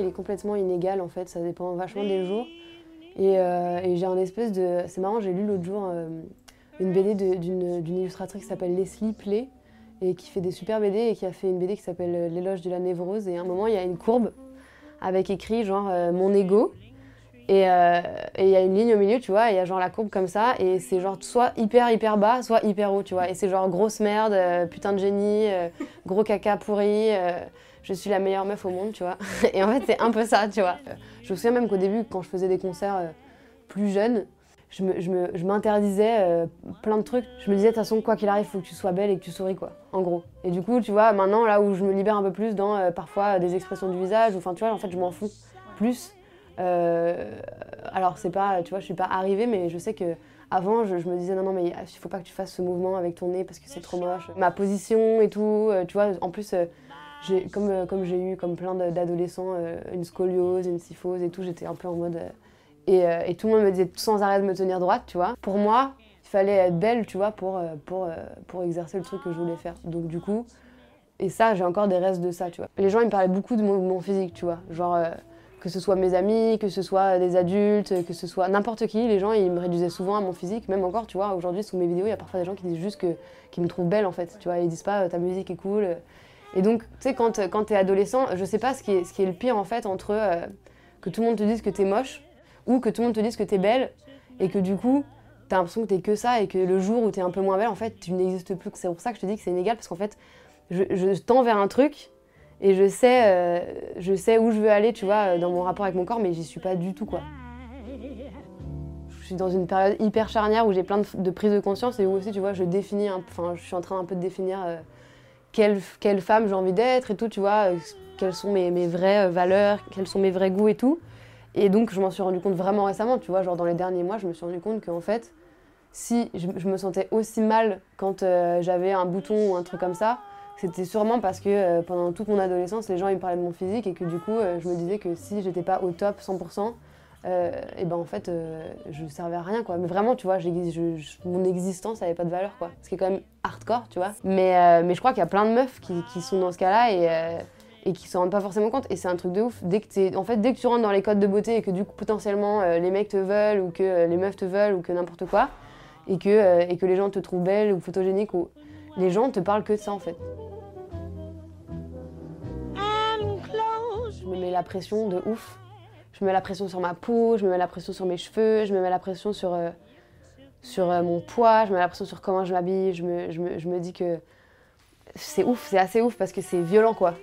il est complètement inégal en fait, ça dépend vachement des jours. Et, euh, et j'ai un espèce de. C'est marrant, j'ai lu l'autre jour euh, une BD d'une illustratrice qui s'appelle Leslie Play et qui fait des super BD et qui a fait une BD qui s'appelle euh, L'éloge de la névrose. Et à un moment, il y a une courbe avec écrit genre euh, mon ego. Et il y a une ligne au milieu, tu vois, et il y a genre la courbe comme ça, et c'est genre soit hyper hyper bas, soit hyper haut, tu vois. Et c'est genre grosse merde, putain de génie, gros caca pourri, je suis la meilleure meuf au monde, tu vois. Et en fait, c'est un peu ça, tu vois. Je me souviens même qu'au début, quand je faisais des concerts euh, plus jeunes, je me- je me- je m'interdisais euh, plein de trucs. Je me disais, de toute façon, quoi qu'il arrive, il faut que tu sois belle et que tu souris, quoi, en gros. Et du coup, tu vois, maintenant, là où je me libère un peu plus dans euh, parfois des expressions du visage, enfin, tu vois, en fait, je m'en fous plus. Euh, alors, c'est pas, tu vois, je suis pas arrivée, mais je sais que avant, je, je me disais, non, non, mais il faut pas que tu fasses ce mouvement avec ton nez parce que c'est trop moche. Ma position et tout, euh, tu vois, en plus. Euh, comme, j'ai eu comme plein d'adolescents euh, une scoliose, une syphose et tout, j'étais un peu en mode. euh, et, tout le monde me disait sans arrêt de me tenir droite, tu vois. Pour moi, il fallait être belle, tu vois, pour, exercer le truc que je voulais faire. Donc du coup, et ça, j'ai encore des restes de ça, tu vois. Les gens, ils me parlaient beaucoup de mon, physique, tu vois. Genre, que ce soit mes amis, que ce soit des adultes, que ce soit n'importe qui, les gens, ils me réduisaient souvent à mon physique. Même encore, tu vois, aujourd'hui, sous mes vidéos, il y a parfois des gens qui disent juste que, qu'ils me trouvent belle, en fait. Tu vois, ils disent pas, ta musique est cool. Et donc, tu sais, quand, quand t'es adolescent, je sais pas ce qui est, ce qui est le pire, en fait, entre euh, que tout le monde te dise que t'es moche ou que tout le monde te dise que t'es belle et que du coup, t'as l'impression que t'es que ça et que le jour où t'es un peu moins belle, en fait, tu n'existes plus. C'est pour ça que je te dis que c'est inégal parce qu'en fait, je, je tends vers un truc et je sais, euh, je sais où je veux aller, tu vois, dans mon rapport avec mon corps, mais j'y suis pas du tout, quoi. Je suis dans une période hyper charnière où j'ai plein de, prises de conscience et où aussi, tu vois, je définis, enfin, je suis en train un peu de définir euh, quelle, femme j'ai envie d'être et tout, tu vois, euh, quelles sont mes, vraies euh, valeurs, quels sont mes vrais goûts et tout. Et donc, je m'en suis rendu compte vraiment récemment, tu vois, genre dans les derniers mois, je me suis rendu compte qu'en fait, si je, me sentais aussi mal quand euh, j'avais un bouton ou un truc comme ça, c'était sûrement parce que pendant toute mon adolescence, les gens ils me parlaient de mon physique et que du coup, je me disais que si j'étais pas au top 100%, euh, et ben en fait, euh, je servais à rien quoi. Mais vraiment, tu vois, je- je- mon existence avait pas de valeur quoi. Ce qui est quand même hardcore, tu vois. Mais, euh, mais je crois qu'il y a plein de meufs qui, qui sont dans ce cas-là et, et qui s'en rendent pas forcément compte. Et c'est un truc de ouf. Dès que, en fait, dès que tu rentres dans les codes de beauté et que du coup, potentiellement, les mecs te veulent ou que les meufs te veulent ou que n'importe quoi, et que, et que les gens te trouvent belle ou photogénique, ou les gens te parlent que de ça en fait. Je me mets la pression de ouf. Je me mets la pression sur ma peau, je me mets la pression sur mes cheveux, je me mets la pression sur, euh, sur euh, mon poids, je me mets la pression sur comment je m'habille. Je me, je, me, je me dis que c'est ouf, c'est assez ouf parce que c'est violent quoi.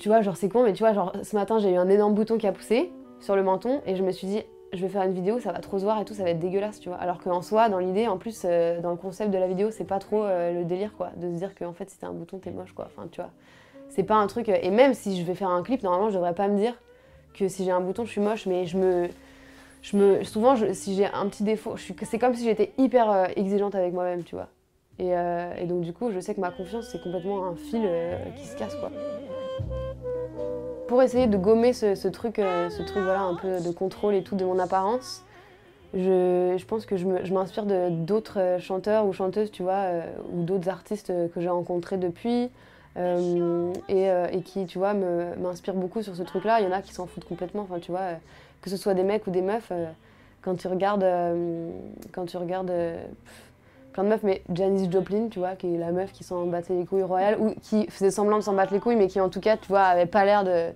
Tu vois, genre c'est con, mais tu vois, genre ce matin j'ai eu un énorme bouton qui a poussé sur le menton et je me suis dit, je vais faire une vidéo, ça va trop se voir et tout, ça va être dégueulasse, tu vois. Alors qu'en soi, dans l'idée, en plus, euh, dans le concept de la vidéo, c'est pas trop le délire quoi, de se dire qu'en fait si t'as un bouton t'es moche quoi. Enfin, tu vois. C'est pas un truc. Et même si je vais faire un clip, normalement je devrais pas me dire que si j'ai un bouton je suis moche, mais je me. Je me souvent, si j'ai un petit défaut, c'est comme si j'étais hyper euh, exigeante avec moi-même, tu vois. Et, euh, et donc du coup, je sais que ma confiance, c'est complètement un fil euh, qui se casse, quoi. Pour essayer de gommer ce, truc, ce truc voilà, un peu de contrôle et tout de mon apparence, je, je pense que je m'inspire d'autres chanteurs ou chanteuses, tu vois, ou d'autres artistes que j'ai rencontrés depuis, et, euh, et qui, tu vois, m'inspirent beaucoup sur ce truc-là. Il y en a qui s'en foutent complètement, enfin, tu vois, euh, que ce soit des mecs ou des meufs, euh, quand tu regardes, euh, quand tu regardes euh, pff, plein de meufs, mais Janice Joplin, tu vois, qui est la meuf qui s'en battait les couilles royales, ou qui faisait semblant de s'en battre les couilles, mais qui en tout cas, tu vois, avait pas l'air de...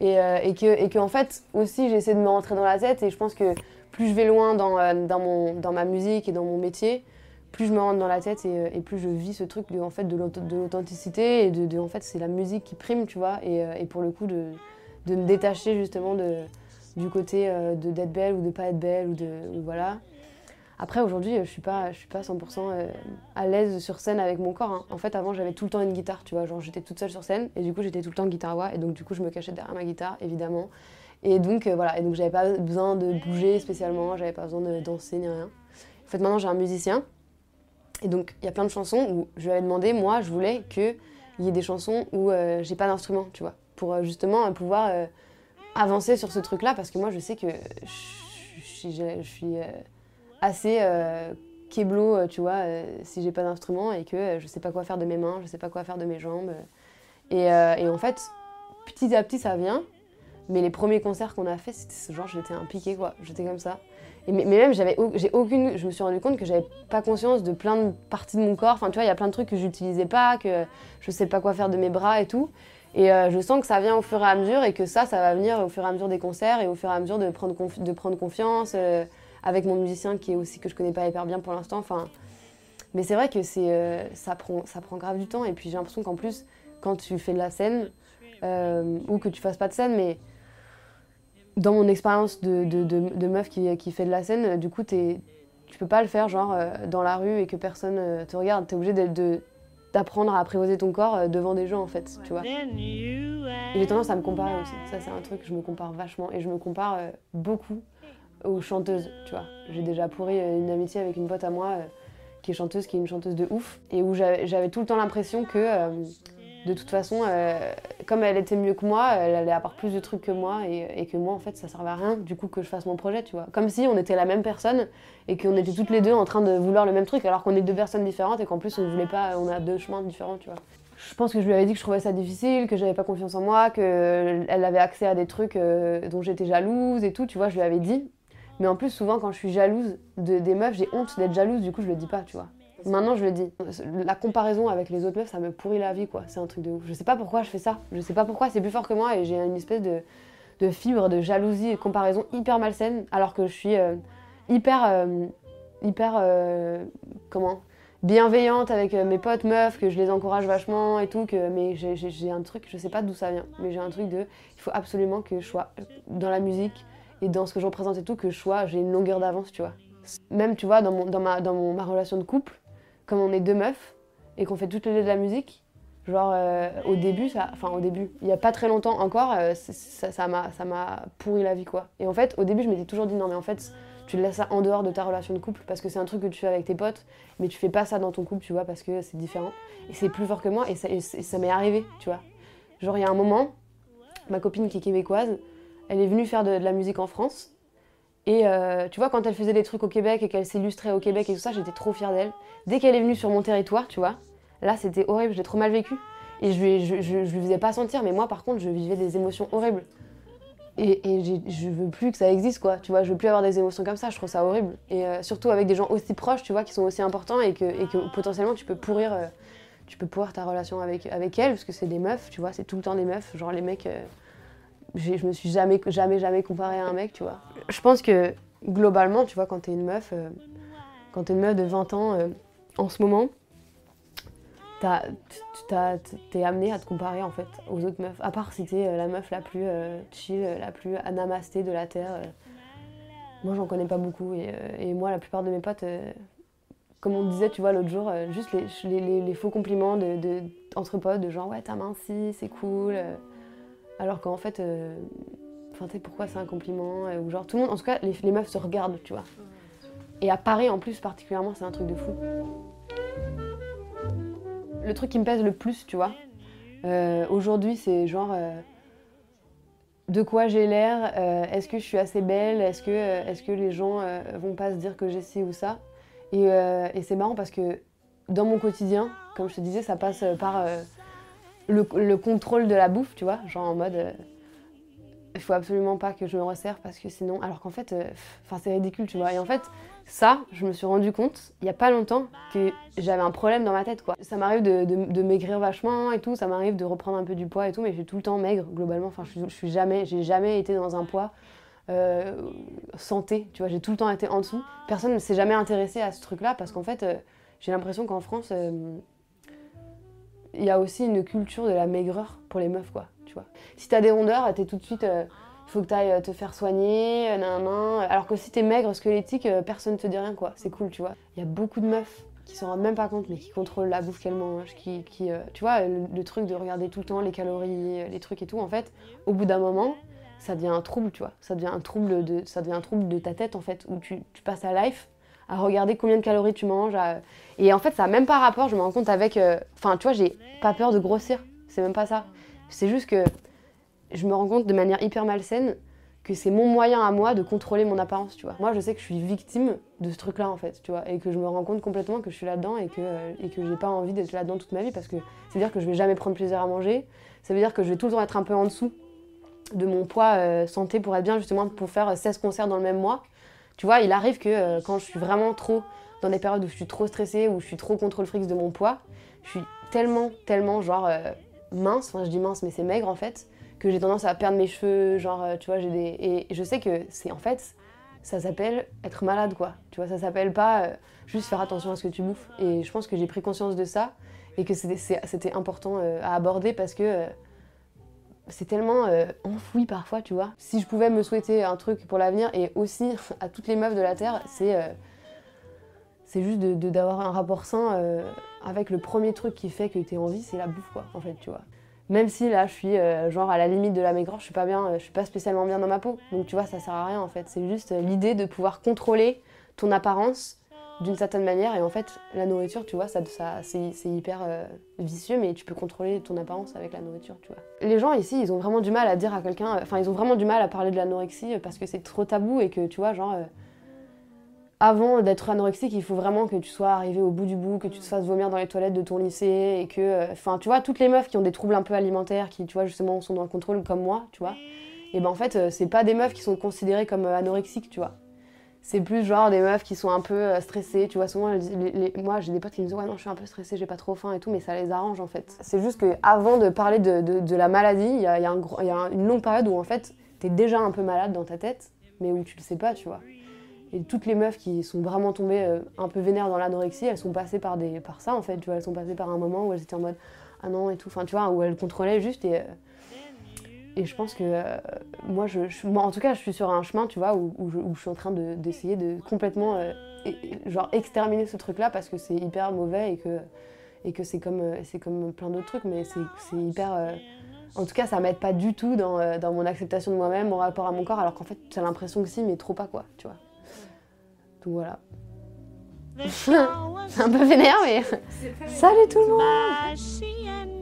Et, euh, et, que, et que, en fait, aussi, j'essaie de me rentrer dans la tête, et je pense que plus je vais loin dans, euh, dans, mon, dans ma musique et dans mon métier, plus je me rentre dans la tête et, euh, et plus je vis ce truc de, en fait, de l'aut- de l'authenticité et de, en fait c'est la musique qui prime tu vois et, euh, et pour le coup de, de me détacher justement de, du côté euh, de d'être belle ou de pas être belle ou de voilà. Après aujourd'hui, je suis pas je suis pas 100% euh, à l'aise sur scène avec mon corps. hein. En fait, avant j'avais tout le temps une guitare, tu vois, genre j'étais toute seule sur scène et du coup j'étais tout le temps guitare voix et donc du coup je me cachais derrière ma guitare évidemment. Et donc voilà, et donc j'avais pas besoin de bouger spécialement, j'avais pas besoin de danser ni rien. En fait, maintenant j'ai un musicien et donc il y a plein de chansons où je lui avais demandé, moi je voulais que il y ait des chansons où euh, j'ai pas d'instrument, tu vois, pour euh, justement euh, pouvoir euh, avancer sur ce truc-là, parce que moi je sais que je, suis- assez kéblo, tu vois, si j'ai pas d'instrument et que je sais pas quoi faire de mes mains, je sais pas quoi faire de mes jambes. Et, en fait, petit à petit ça vient, mais les premiers concerts qu'on a fait, c'était ce genre, j'étais un quoi, j'étais comme ça. Mais, même, j'ai aucune, je me suis rendu compte que j'avais pas conscience de plein de parties de mon corps. Enfin, tu vois, il y a plein de trucs que j'utilisais pas, que je sais pas quoi faire de mes bras et tout. Et euh, je sens que ça vient au fur et à mesure et que ça, ça va venir au fur et à mesure des concerts et au fur et à mesure de prendre, de prendre confiance euh, avec mon musicien qui est aussi que je connais pas hyper bien pour l'instant. Enfin, mais c'est vrai que euh, ça, prend, ça prend grave du temps. Et puis j'ai l'impression qu'en plus, quand tu fais de la scène, ou que tu fasses pas de scène, mais dans mon expérience de, meuf qui, fait de la scène, du coup, t'es, tu peux pas le faire genre euh, dans la rue et que personne euh, te regarde. Tu es obligé d'apprendre à apprivoiser ton corps euh, devant des gens en fait, tu vois. J'ai tendance à me comparer aussi. Ça, c'est un truc, je me compare vachement. Et je me compare beaucoup aux chanteuses, tu vois. J'ai déjà pourri une amitié avec une pote à moi qui est chanteuse, qui est une chanteuse de ouf. Et où j'avais tout le temps l'impression que, de toute façon, euh, comme elle était mieux que moi, elle allait avoir plus de trucs que moi. Et, que moi, en fait, ça servait à rien, du coup, que je fasse mon projet, tu vois. Comme si on était la même personne et qu'on était toutes les deux en train de vouloir le même truc, alors qu'on est deux personnes différentes et qu'en plus, on voulait pas, on a deux chemins différents, tu vois. Je pense que je lui avais dit que je trouvais ça difficile, que j'avais pas confiance en moi, qu'elle avait accès à des trucs euh, dont j'étais jalouse et tout, tu vois, je lui avais dit. Mais en plus, souvent, quand je suis jalouse de, des meufs, j'ai honte d'être jalouse, du coup, je le dis pas, tu vois. Maintenant, je le dis. La comparaison avec les autres meufs, ça me pourrit la vie, quoi. C'est un truc de ouf. Je sais pas pourquoi je fais ça. Je sais pas pourquoi, c'est plus fort que moi et j'ai une espèce de, de fibre de jalousie et comparaison hyper malsaine, alors que je suis euh, hyper. euh, hyper. euh, comment bienveillante avec mes potes meufs, que je les encourage vachement et tout, que, mais j'ai un truc, je sais pas d'où ça vient, mais j'ai un truc de, il faut absolument que je sois dans la musique et dans ce que je représente et tout, que je sois, j'ai une longueur d'avance, tu vois. Même, tu vois, dans, mon, dans, ma, dans mon, ma relation de couple, comme on est deux meufs et qu'on fait toutes les deux de la musique, genre euh, au début, ça, enfin au début, il y a pas très longtemps encore, euh, ça m'a ça m'a pourri la vie, quoi. Et en fait, au début, je m'étais toujours dit, non mais en fait, tu laisses ça en dehors de ta relation de couple parce que c'est un truc que tu fais avec tes potes, mais tu fais pas ça dans ton couple, tu vois, parce que c'est différent. Et c'est plus fort que moi, et ça, ça m'est arrivé, tu vois. Genre, il y a un moment, ma copine qui est québécoise, elle est venue faire de la musique en France. Et euh, tu vois, quand elle faisait des trucs au Québec et qu'elle s'illustrait au Québec et tout ça, j'étais trop fière d'elle. Dès qu'elle est venue sur mon territoire, tu vois, là c'était horrible, j'ai trop mal vécu. Et je lui, je, lui faisais pas sentir, mais moi par contre, je vivais des émotions horribles. Et, et je veux plus que ça existe, quoi. Tu vois, je veux plus avoir des émotions comme ça, je trouve ça horrible. Et euh, surtout avec des gens aussi proches, tu vois, qui sont aussi importants et que, potentiellement tu peux pourrir, euh, tu peux pourrir ta relation avec, avec elles, parce que c'est des meufs, tu vois, c'est tout le temps des meufs. Genre les mecs, je me suis jamais, jamais, jamais comparée à un mec, tu vois. Je pense que globalement, tu vois, quand t'es une meuf, euh, quand t'es une meuf de 20 ans, euh, en ce moment, t'es amenée à te comparer en fait aux autres meufs. À part si t'es euh, la meuf la plus euh, chill, la plus anamasté de la terre. Moi, j'en connais pas beaucoup. Et, moi, la plupart de mes potes, comme on disait, tu vois, l'autre jour, juste les, faux compliments de, entre potes, de genre, ouais, t'as minci, c'est cool. Alors qu'en fait, euh, enfin, tu sais, pourquoi c'est un compliment euh, Ou genre, tout le monde, en tout cas, les, meufs se regardent, tu vois. Et à Paris, en plus, particulièrement, c'est un truc de fou. Le truc qui me pèse le plus, tu vois, euh, aujourd'hui, c'est genre de quoi j'ai l'air, est-ce que je suis assez belle, est-ce que, est-ce que les gens vont pas se dire que j'ai ci ou ça. Et, c'est marrant parce que dans mon quotidien, comme je te disais, ça passe par le, le contrôle de la bouffe, tu vois, genre en mode. euh, il faut absolument pas que je me resserre parce que sinon. Alors qu'en fait, euh, enfin c'est ridicule, tu vois. Et en fait, ça, je me suis rendu compte il y a pas longtemps que j'avais un problème dans ma tête, quoi. Ça m'arrive de, maigrir vachement et tout, ça m'arrive de reprendre un peu du poids et tout, mais je suis tout le temps maigre globalement. Enfin, je je suis jamais, j'ai jamais été dans un poids euh, santé, tu vois. J'ai tout le temps été en dessous. Personne ne s'est jamais intéressé à ce truc-là parce qu'en fait, j'ai l'impression qu'en France, il y a aussi une culture de la maigreur pour les meufs, quoi. Tu vois. Si t'as des rondeurs, t'es tout de suite, euh, faut que tu ailles te faire soigner, alors que si t'es maigre, squelettique, personne te dit rien quoi, c'est cool tu vois. Il y a beaucoup de meufs qui s'en rendent même pas compte mais qui contrôlent la bouffe qu'elles mangent, qui, qui tu vois, le, truc de regarder tout le temps les calories, les trucs et tout, en fait, au bout d'un moment, ça devient un trouble, tu vois, ça devient un trouble de, ça devient un trouble de ta tête en fait, où tu, tu passes à life à regarder combien de calories tu manges. Et en fait, ça n'a même pas rapport, je me rends compte, avec. Euh, enfin, tu vois, j'ai pas peur de grossir. C'est même pas ça. C'est juste que je me rends compte de manière hyper malsaine que c'est mon moyen à moi de contrôler mon apparence, tu vois. Moi, je sais que je suis victime de ce truc-là, en fait, tu vois, et que je me rends compte complètement que je suis là-dedans et que, et que j'ai pas envie d'être là-dedans toute ma vie parce que ça veut dire que je vais jamais prendre plaisir à manger, ça veut dire que je vais tout le temps être un peu en dessous de mon poids euh, santé pour être bien, justement, pour faire 16 concerts dans le même mois. Tu vois, il arrive que euh, quand je suis vraiment trop dans des périodes où je suis trop stressée, où je suis trop contrôle fric de mon poids, je suis tellement, tellement genre euh, mince, enfin je dis mince mais c'est maigre en fait, que j'ai tendance à perdre mes cheveux, genre euh, tu vois, j'ai des... Et je sais que c'est en fait, ça s'appelle être malade quoi, tu vois, ça s'appelle pas juste faire attention à ce que tu bouffes. Et je pense que j'ai pris conscience de ça et que c'était important à aborder parce que c'est tellement euh, enfoui parfois, tu vois. Si je pouvais me souhaiter un truc pour l'avenir et aussi à toutes les meufs de la Terre, c'est euh, juste d'avoir un rapport sain euh, avec le premier truc qui fait que t'es en vie, c'est la bouffe, quoi, en fait, tu vois. Même si là, je suis genre à la limite de la maigreur, je suis pas bien, je suis pas spécialement bien dans ma peau. Donc tu vois, ça sert à rien en fait. C'est juste l'idée de pouvoir contrôler ton apparence d'une certaine manière. Et en fait, la nourriture, tu vois, ça, ça, c'est hyper euh, vicieux, mais tu peux contrôler ton apparence avec la nourriture, tu vois. Les gens ici, ils ont vraiment du mal à dire à quelqu'un, enfin, ils ont vraiment du mal à parler de l'anorexie parce que c'est trop tabou et que, tu vois, genre, euh, avant d'être anorexique, il faut vraiment que tu sois arrivé au bout du bout, que tu te fasses vomir dans les toilettes de ton lycée et que, euh, enfin, tu vois, toutes les meufs qui ont des troubles un peu alimentaires, qui, tu vois, justement, sont dans le contrôle comme moi, tu vois, et ben en fait, c'est pas des meufs qui sont considérées comme anorexiques, tu vois c'est plus genre des meufs qui sont un peu euh, stressées. Tu vois, souvent, moi j'ai des potes qui me disent Ouais, non, je suis un peu stressée, j'ai pas trop faim et tout, mais ça les arrange en fait. C'est juste qu'avant de parler de, la maladie, il y a, une longue période où en fait, t'es déjà un peu malade dans ta tête, mais où tu le sais pas, tu vois. Et toutes les meufs qui sont vraiment tombées euh, un peu vénères dans l'anorexie, elles sont passées par, des, par ça en fait, tu vois. Elles sont passées par un moment où elles étaient en mode Ah non, et tout, enfin, tu vois, où elles contrôlaient juste et. Et je pense que euh, moi, je, en tout cas, je suis sur un chemin, tu vois, où, je, suis en train d'essayer de, complètement euh, genre exterminer ce truc-là parce que c'est hyper mauvais et que, et que c'est comme, euh, c'est comme plein d'autres trucs, mais c'est hyper. en tout cas, ça m'aide pas du tout dans, dans mon acceptation de moi-même, mon rapport à mon corps, alors qu'en fait, j'ai l'impression que si, mais trop pas, quoi, tu vois. Donc voilà. c'est un peu vénère, mais. Salut tout le monde!